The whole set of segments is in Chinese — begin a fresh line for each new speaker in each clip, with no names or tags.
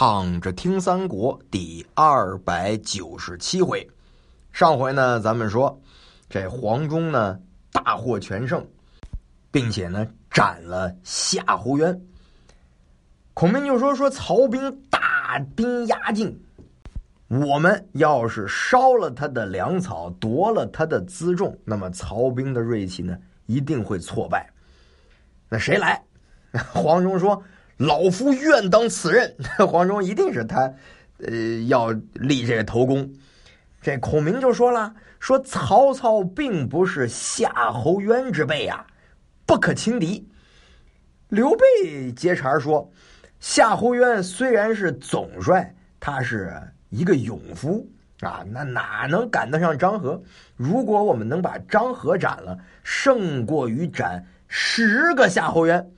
躺着听三国第二百九十七回，上回呢，咱们说这黄忠呢大获全胜，并且呢斩了夏侯渊。孔明就说：“说曹兵大兵压境，我们要是烧了他的粮草，夺了他的辎重，那么曹兵的锐气呢一定会挫败。那谁来？” 黄忠说。老夫愿当此任，黄忠一定是他，呃，要立这个头功。这孔明就说了：“说曹操并不是夏侯渊之辈啊，不可轻敌。”刘备接茬说：“夏侯渊虽然是总帅，他是一个勇夫啊，那哪能赶得上张合？如果我们能把张合斩了，胜过于斩十个夏侯渊。”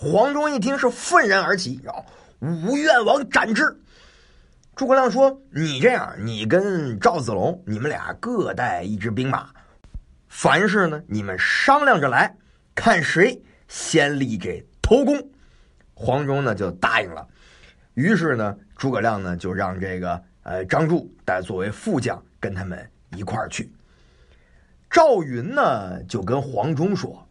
黄忠一听是愤然而起，然后吾愿王斩之。诸葛亮说：“你这样，你跟赵子龙，你们俩各带一支兵马，凡事呢，你们商量着来，看谁先立这头功。”黄忠呢就答应了。于是呢，诸葛亮呢就让这个呃张柱带作为副将跟他们一块儿去。赵云呢就跟黄忠说。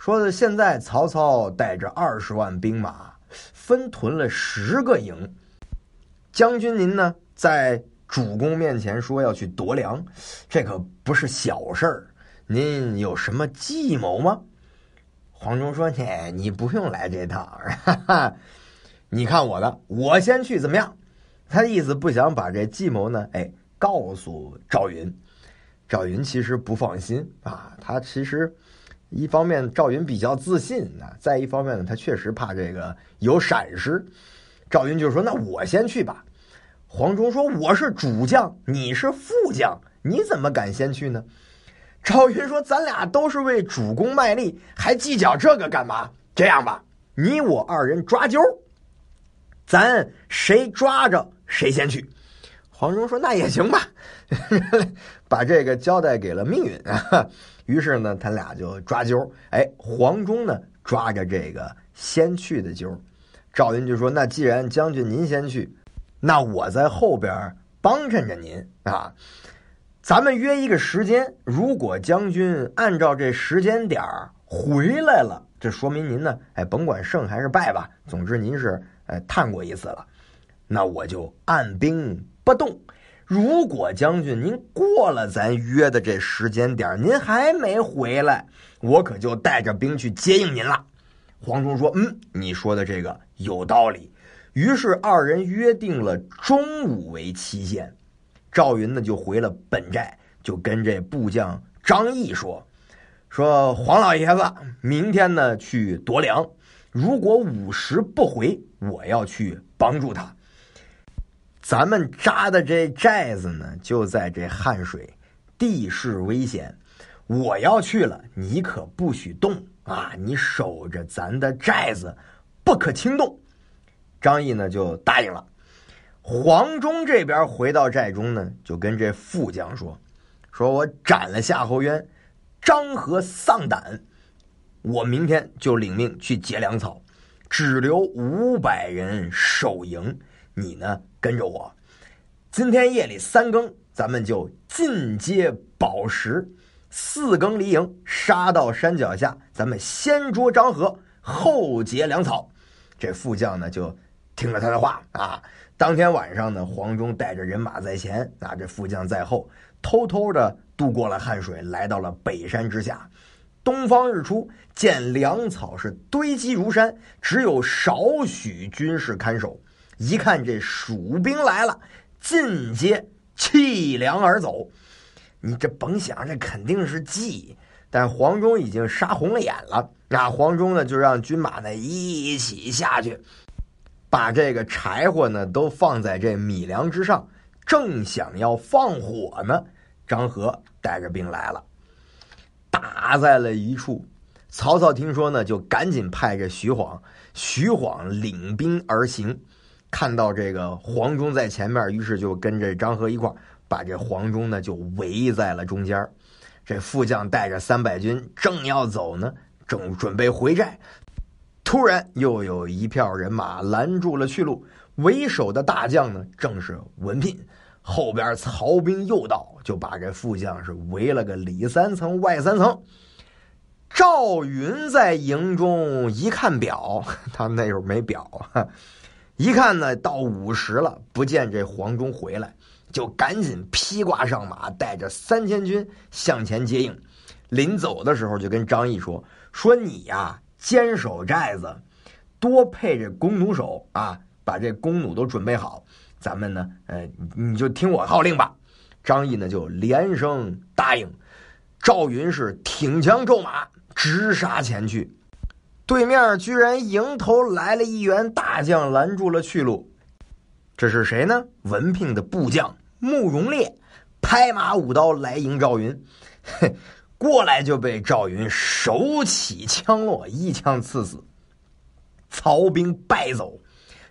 说的现在曹操带着二十万兵马，分屯了十个营。将军您呢，在主公面前说要去夺粮，这可不是小事儿。您有什么计谋吗？黄忠说：“你你不用来这套，你看我的，我先去怎么样？”他的意思不想把这计谋呢，哎，告诉赵云。赵云其实不放心啊，他其实。一方面赵云比较自信啊，再一方面呢，他确实怕这个有闪失。赵云就说：“那我先去吧。”黄忠说：“我是主将，你是副将，你怎么敢先去呢？”赵云说：“咱俩都是为主公卖力，还计较这个干嘛？这样吧，你我二人抓阄，咱谁抓着谁先去。”黄忠说：“那也行吧，把这个交代给了命运啊。”于是呢，他俩就抓阄。哎，黄忠呢抓着这个先去的阄，赵云就说：“那既然将军您先去，那我在后边帮衬着您啊。咱们约一个时间，如果将军按照这时间点回来了，这说明您呢，哎，甭管胜还是败吧，总之您是哎探过一次了，那我就按兵不动。”如果将军您过了咱约的这时间点，您还没回来，我可就带着兵去接应您了。黄忠说：“嗯，你说的这个有道理。”于是二人约定了中午为期限。赵云呢就回了本寨，就跟这部将张毅说：“说黄老爷子明天呢去夺粮，如果午时不回，我要去帮助他。”咱们扎的这寨子呢，就在这汉水，地势危险。我要去了，你可不许动啊！你守着咱的寨子，不可轻动。张毅呢就答应了。黄忠这边回到寨中呢，就跟这副将说：“说我斩了夏侯渊，张合丧胆，我明天就领命去劫粮草，只留五百人守营。”你呢？跟着我，今天夜里三更，咱们就进阶宝石，四更离营，杀到山脚下，咱们先捉张合，后劫粮草。这副将呢，就听了他的话啊。当天晚上呢，黄忠带着人马在前，啊，这副将在后，偷偷的渡过了汉水，来到了北山之下。东方日出，见粮草是堆积如山，只有少许军士看守。一看这蜀兵来了，尽皆弃粮而走。你这甭想，这肯定是计。但黄忠已经杀红了眼了。那黄忠呢，就让军马呢一起下去，把这个柴火呢都放在这米粮之上，正想要放火呢。张合带着兵来了，打在了一处。曹操听说呢，就赶紧派着徐晃，徐晃领兵而行。看到这个黄忠在前面，于是就跟着张合一块把这黄忠呢就围在了中间这副将带着三百军正要走呢，正准备回寨，突然又有一票人马拦住了去路，为首的大将呢正是文聘，后边曹兵又到，就把这副将是围了个里三层外三层。赵云在营中一看表，他那时候没表啊，一看呢到午时了，不见这黄忠回来，就赶紧披挂上马，带着三千军向前接应。临走的时候，就跟张毅说：“说你呀，坚守寨子，多配这弓弩手啊，把这弓弩都准备好。咱们呢，呃，你就听我号令吧。”张毅呢就连声答应。赵云是挺枪骤马。直杀前去，对面居然迎头来了一员大将，拦住了去路。这是谁呢？文聘的部将慕容烈，拍马舞刀来迎赵云。嘿，过来就被赵云手起枪落，一枪刺死。曹兵败走，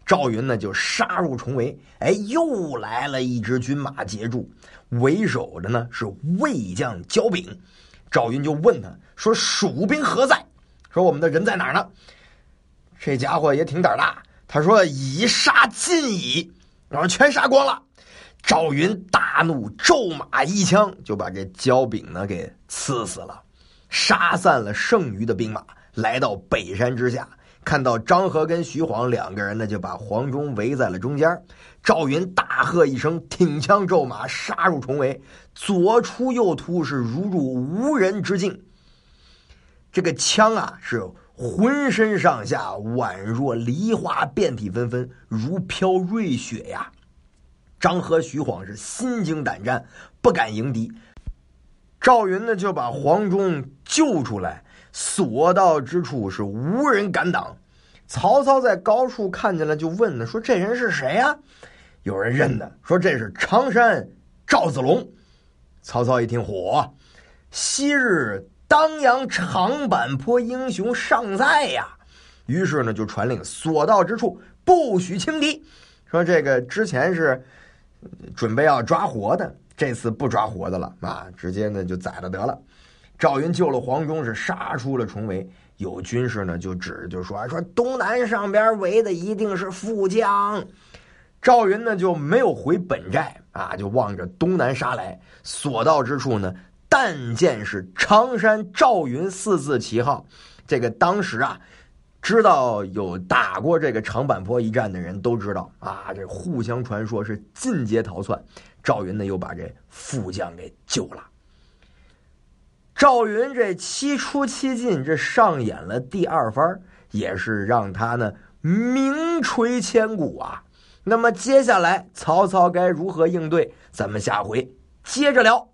赵云呢就杀入重围。哎，又来了一支军马截住，为首的呢是魏将焦炳。赵云就问他说：“蜀兵何在？说我们的人在哪儿呢？”这家伙也挺胆大，他说：“已杀尽矣，然后全杀光了。”赵云大怒，骤马一枪就把这焦炳呢给刺死了，杀散了剩余的兵马，来到北山之下。看到张合跟徐晃两个人呢，就把黄忠围在了中间。赵云大喝一声，挺枪骤马，杀入重围，左出右突，是如入无人之境。这个枪啊，是浑身上下宛若梨花，遍体纷纷，如飘瑞雪呀。张合、徐晃是心惊胆战，不敢迎敌。赵云呢，就把黄忠救出来。所到之处是无人敢挡，曹操在高处看见了，就问呢，说这人是谁呀？有人认得，说这是常山赵子龙。曹操一听，火，昔日当阳长坂坡英雄尚在呀。于是呢，就传令所到之处不许轻敌。说这个之前是准备要抓活的，这次不抓活的了啊，直接呢就宰了得了。赵云救了黄忠，是杀出了重围。有军士呢，就指就说说东南上边围的一定是副将。赵云呢就没有回本寨啊，就望着东南杀来。所到之处呢，但见是常山赵云四字旗号。这个当时啊，知道有打过这个长坂坡一战的人都知道啊，这互相传说是尽皆逃窜。赵云呢又把这副将给救了。赵云这七出七进，这上演了第二番，也是让他呢名垂千古啊。那么接下来曹操该如何应对？咱们下回接着聊。